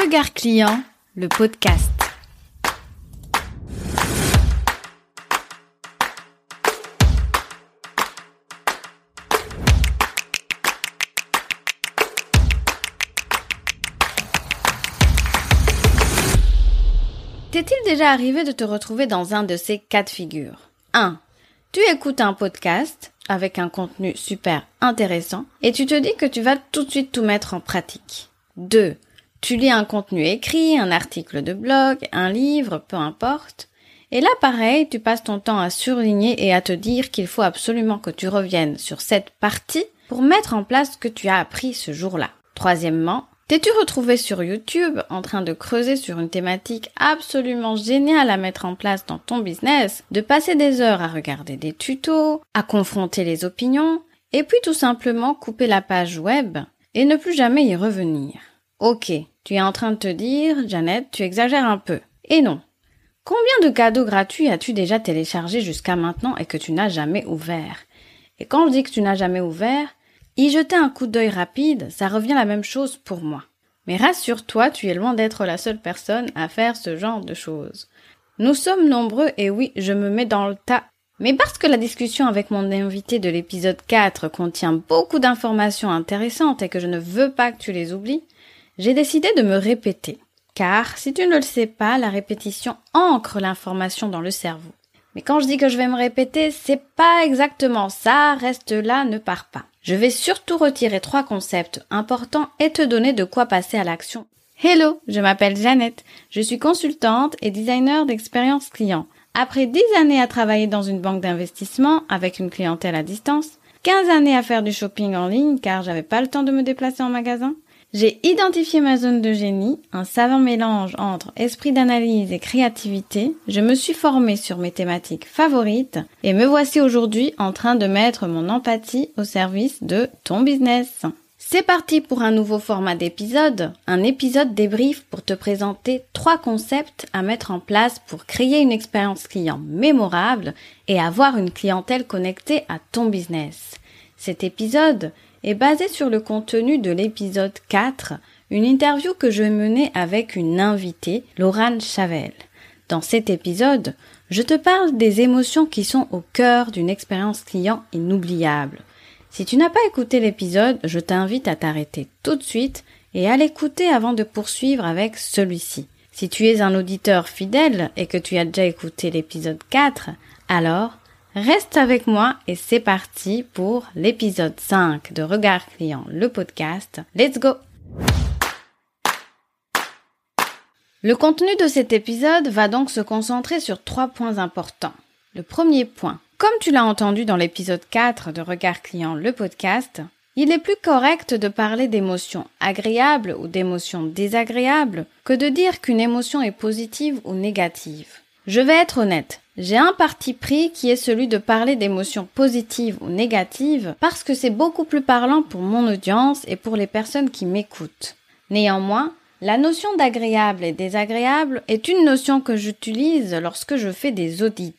Regard client, le podcast. T'est-il déjà arrivé de te retrouver dans un de ces cas de figure 1. Tu écoutes un podcast avec un contenu super intéressant et tu te dis que tu vas tout de suite tout mettre en pratique. 2. Tu lis un contenu écrit, un article de blog, un livre, peu importe. Et là, pareil, tu passes ton temps à surligner et à te dire qu'il faut absolument que tu reviennes sur cette partie pour mettre en place ce que tu as appris ce jour-là. Troisièmement, T'es-tu retrouvé sur YouTube en train de creuser sur une thématique absolument géniale à mettre en place dans ton business, de passer des heures à regarder des tutos, à confronter les opinions, et puis tout simplement couper la page web et ne plus jamais y revenir? Ok, tu es en train de te dire, Jeannette, tu exagères un peu. Et non. Combien de cadeaux gratuits as-tu déjà téléchargés jusqu'à maintenant et que tu n'as jamais ouvert Et quand je dis que tu n'as jamais ouvert, y jeter un coup d'œil rapide, ça revient la même chose pour moi. Mais rassure-toi, tu es loin d'être la seule personne à faire ce genre de choses. Nous sommes nombreux et oui, je me mets dans le tas. Mais parce que la discussion avec mon invité de l'épisode 4 contient beaucoup d'informations intéressantes et que je ne veux pas que tu les oublies, j'ai décidé de me répéter. Car, si tu ne le sais pas, la répétition ancre l'information dans le cerveau. Mais quand je dis que je vais me répéter, c'est pas exactement ça, reste là, ne pars pas. Je vais surtout retirer trois concepts importants et te donner de quoi passer à l'action. Hello, je m'appelle Jeannette, je suis consultante et designer d'expérience client. Après dix années à travailler dans une banque d'investissement avec une clientèle à distance, 15 années à faire du shopping en ligne car j'avais pas le temps de me déplacer en magasin, j'ai identifié ma zone de génie, un savant mélange entre esprit d'analyse et créativité. Je me suis formée sur mes thématiques favorites et me voici aujourd'hui en train de mettre mon empathie au service de ton business. C'est parti pour un nouveau format d'épisode, un épisode débrief pour te présenter trois concepts à mettre en place pour créer une expérience client mémorable et avoir une clientèle connectée à ton business. Cet épisode, est basé sur le contenu de l'épisode 4, une interview que je menais avec une invitée, Laurane Chavel. Dans cet épisode, je te parle des émotions qui sont au cœur d'une expérience client inoubliable. Si tu n'as pas écouté l'épisode, je t'invite à t'arrêter tout de suite et à l'écouter avant de poursuivre avec celui-ci. Si tu es un auditeur fidèle et que tu as déjà écouté l'épisode 4, alors Reste avec moi et c'est parti pour l'épisode 5 de Regard Client, le podcast. Let's go! Le contenu de cet épisode va donc se concentrer sur trois points importants. Le premier point, comme tu l'as entendu dans l'épisode 4 de Regard Client, le podcast, il est plus correct de parler d'émotions agréables ou d'émotions désagréables que de dire qu'une émotion est positive ou négative. Je vais être honnête, j'ai un parti pris qui est celui de parler d'émotions positives ou négatives parce que c'est beaucoup plus parlant pour mon audience et pour les personnes qui m'écoutent. Néanmoins, la notion d'agréable et désagréable est une notion que j'utilise lorsque je fais des audits.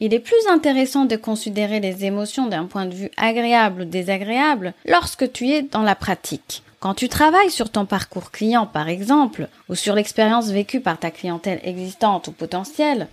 Il est plus intéressant de considérer les émotions d'un point de vue agréable ou désagréable lorsque tu es dans la pratique. Quand tu travailles sur ton parcours client par exemple, ou sur l'expérience vécue par ta clientèle existante ou potentielle,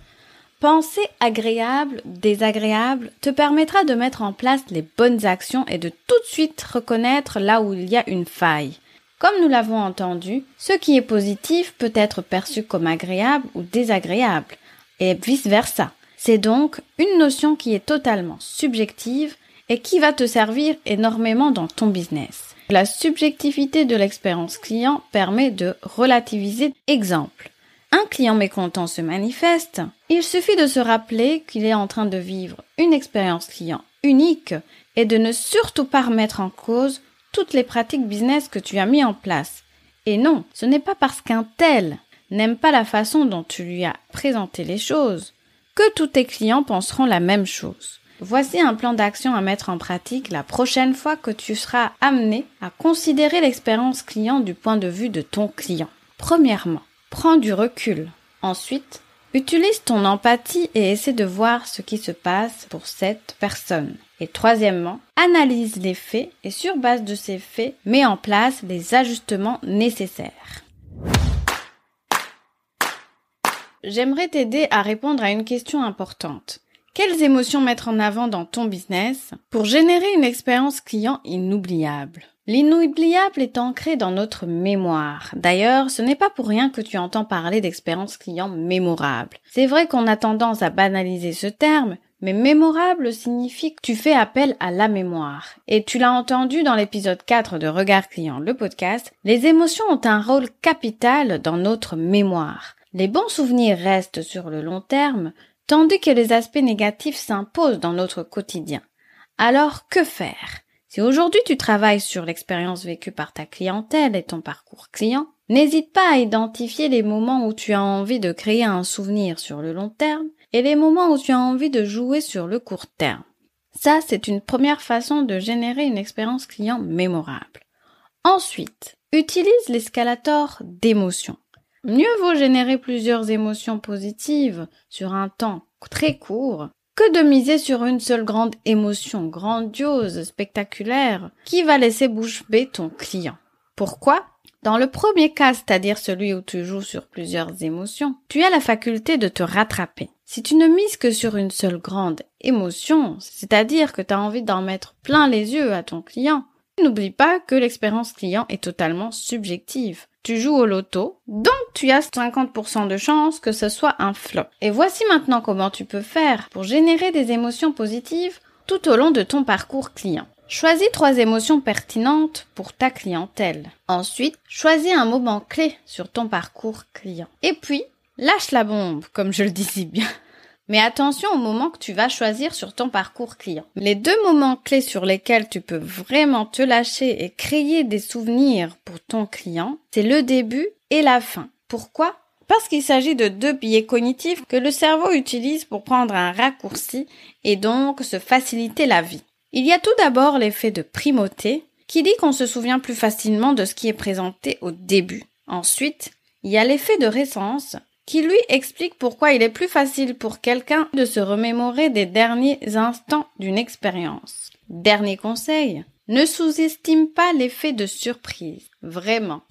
Penser agréable, désagréable te permettra de mettre en place les bonnes actions et de tout de suite reconnaître là où il y a une faille. Comme nous l'avons entendu, ce qui est positif peut être perçu comme agréable ou désagréable, et vice-versa. C'est donc une notion qui est totalement subjective et qui va te servir énormément dans ton business. La subjectivité de l'expérience client permet de relativiser. Exemple un client mécontent se manifeste, il suffit de se rappeler qu'il est en train de vivre une expérience client unique et de ne surtout pas remettre en cause toutes les pratiques business que tu as mis en place. Et non, ce n'est pas parce qu'un tel n'aime pas la façon dont tu lui as présenté les choses que tous tes clients penseront la même chose. Voici un plan d'action à mettre en pratique la prochaine fois que tu seras amené à considérer l'expérience client du point de vue de ton client. Premièrement, Prends du recul. Ensuite, utilise ton empathie et essaie de voir ce qui se passe pour cette personne. Et troisièmement, analyse les faits et sur base de ces faits, mets en place les ajustements nécessaires. J'aimerais t'aider à répondre à une question importante. Quelles émotions mettre en avant dans ton business pour générer une expérience client inoubliable? L'inoubliable est ancré dans notre mémoire. D'ailleurs, ce n'est pas pour rien que tu entends parler d'expérience client mémorable. C'est vrai qu'on a tendance à banaliser ce terme, mais mémorable signifie que tu fais appel à la mémoire. Et tu l'as entendu dans l'épisode 4 de Regard Client, le podcast, les émotions ont un rôle capital dans notre mémoire. Les bons souvenirs restent sur le long terme, tandis que les aspects négatifs s'imposent dans notre quotidien. Alors, que faire? Si aujourd'hui tu travailles sur l'expérience vécue par ta clientèle et ton parcours client, n'hésite pas à identifier les moments où tu as envie de créer un souvenir sur le long terme et les moments où tu as envie de jouer sur le court terme. Ça, c'est une première façon de générer une expérience client mémorable. Ensuite, utilise l'escalator d'émotions. Mieux vaut générer plusieurs émotions positives sur un temps très court que de miser sur une seule grande émotion grandiose, spectaculaire, qui va laisser bouche bée ton client. Pourquoi? Dans le premier cas, c'est-à-dire celui où tu joues sur plusieurs émotions, tu as la faculté de te rattraper. Si tu ne mises que sur une seule grande émotion, c'est-à-dire que tu as envie d'en mettre plein les yeux à ton client, n'oublie pas que l'expérience client est totalement subjective tu joues au loto, donc tu as 50% de chance que ce soit un flop. Et voici maintenant comment tu peux faire pour générer des émotions positives tout au long de ton parcours client. Choisis trois émotions pertinentes pour ta clientèle. Ensuite, choisis un moment clé sur ton parcours client. Et puis, lâche la bombe, comme je le dis bien. Mais attention au moment que tu vas choisir sur ton parcours client. Les deux moments clés sur lesquels tu peux vraiment te lâcher et créer des souvenirs pour ton client, c'est le début et la fin. Pourquoi? Parce qu'il s'agit de deux biais cognitifs que le cerveau utilise pour prendre un raccourci et donc se faciliter la vie. Il y a tout d'abord l'effet de primauté qui dit qu'on se souvient plus facilement de ce qui est présenté au début. Ensuite, il y a l'effet de récence qui lui explique pourquoi il est plus facile pour quelqu'un de se remémorer des derniers instants d'une expérience. Dernier conseil, ne sous-estime pas l'effet de surprise, vraiment.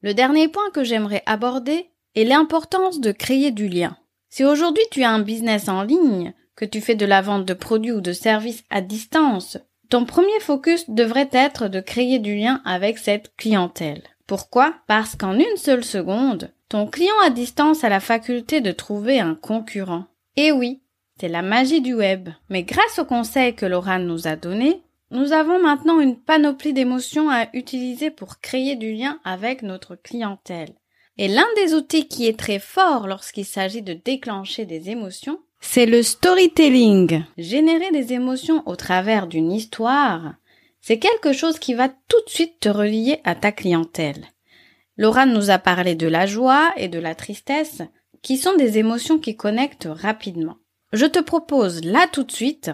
Le dernier point que j'aimerais aborder est l'importance de créer du lien. Si aujourd'hui tu as un business en ligne, que tu fais de la vente de produits ou de services à distance, ton premier focus devrait être de créer du lien avec cette clientèle. Pourquoi? Parce qu'en une seule seconde, ton client à distance a la faculté de trouver un concurrent. Et oui, c'est la magie du web. Mais grâce aux conseils que Laura nous a donnés, nous avons maintenant une panoplie d'émotions à utiliser pour créer du lien avec notre clientèle. Et l'un des outils qui est très fort lorsqu'il s'agit de déclencher des émotions, c'est le storytelling. Générer des émotions au travers d'une histoire, c'est quelque chose qui va tout de suite te relier à ta clientèle. Laura nous a parlé de la joie et de la tristesse, qui sont des émotions qui connectent rapidement. Je te propose là tout de suite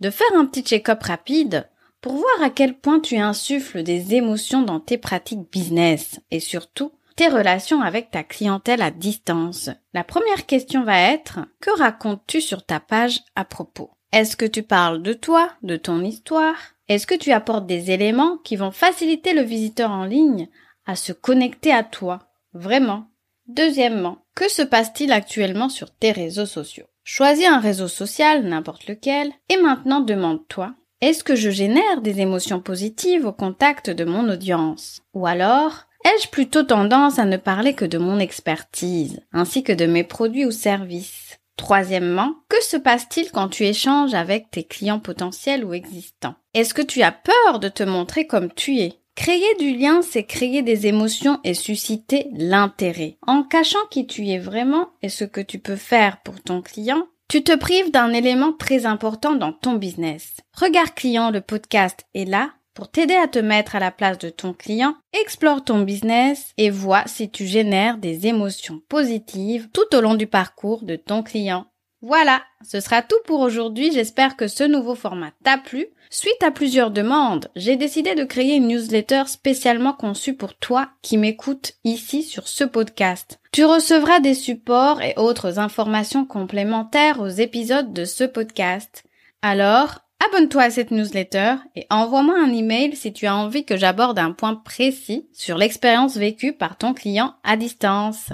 de faire un petit check-up rapide pour voir à quel point tu insuffles des émotions dans tes pratiques business et surtout tes relations avec ta clientèle à distance. La première question va être que racontes-tu sur ta page à propos? Est-ce que tu parles de toi, de ton histoire? Est-ce que tu apportes des éléments qui vont faciliter le visiteur en ligne à se connecter à toi Vraiment? Deuxièmement, que se passe-t-il actuellement sur tes réseaux sociaux? Choisis un réseau social, n'importe lequel, et maintenant demande-toi, est-ce que je génère des émotions positives au contact de mon audience? Ou alors, ai-je plutôt tendance à ne parler que de mon expertise, ainsi que de mes produits ou services? Troisièmement, que se passe-t-il quand tu échanges avec tes clients potentiels ou existants? Est-ce que tu as peur de te montrer comme tu es? Créer du lien, c'est créer des émotions et susciter l'intérêt. En cachant qui tu es vraiment et ce que tu peux faire pour ton client, tu te prives d'un élément très important dans ton business. Regarde client, le podcast est là pour t'aider à te mettre à la place de ton client, explore ton business et vois si tu génères des émotions positives tout au long du parcours de ton client. Voilà, ce sera tout pour aujourd'hui. J'espère que ce nouveau format t'a plu. Suite à plusieurs demandes, j'ai décidé de créer une newsletter spécialement conçue pour toi qui m'écoutes ici sur ce podcast. Tu recevras des supports et autres informations complémentaires aux épisodes de ce podcast. Alors, Abonne-toi à cette newsletter et envoie-moi un email si tu as envie que j'aborde un point précis sur l'expérience vécue par ton client à distance.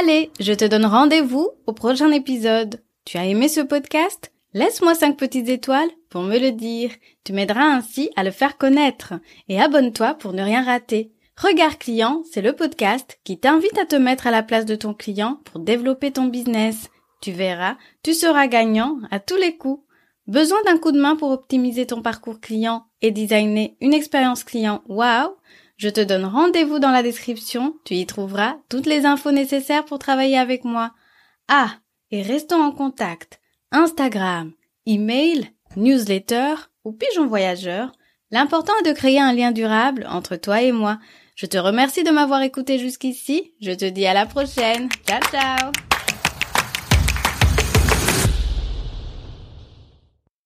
Allez, je te donne rendez-vous au prochain épisode. Tu as aimé ce podcast? Laisse-moi 5 petites étoiles pour me le dire. Tu m'aideras ainsi à le faire connaître. Et abonne-toi pour ne rien rater. Regard client, c'est le podcast qui t'invite à te mettre à la place de ton client pour développer ton business. Tu verras, tu seras gagnant à tous les coups. Besoin d'un coup de main pour optimiser ton parcours client et designer une expérience client? Wow Je te donne rendez-vous dans la description, tu y trouveras toutes les infos nécessaires pour travailler avec moi. Ah, et restons en contact. Instagram, email, newsletter ou pigeon voyageur. L'important est de créer un lien durable entre toi et moi. Je te remercie de m'avoir écouté jusqu'ici. Je te dis à la prochaine. Ciao ciao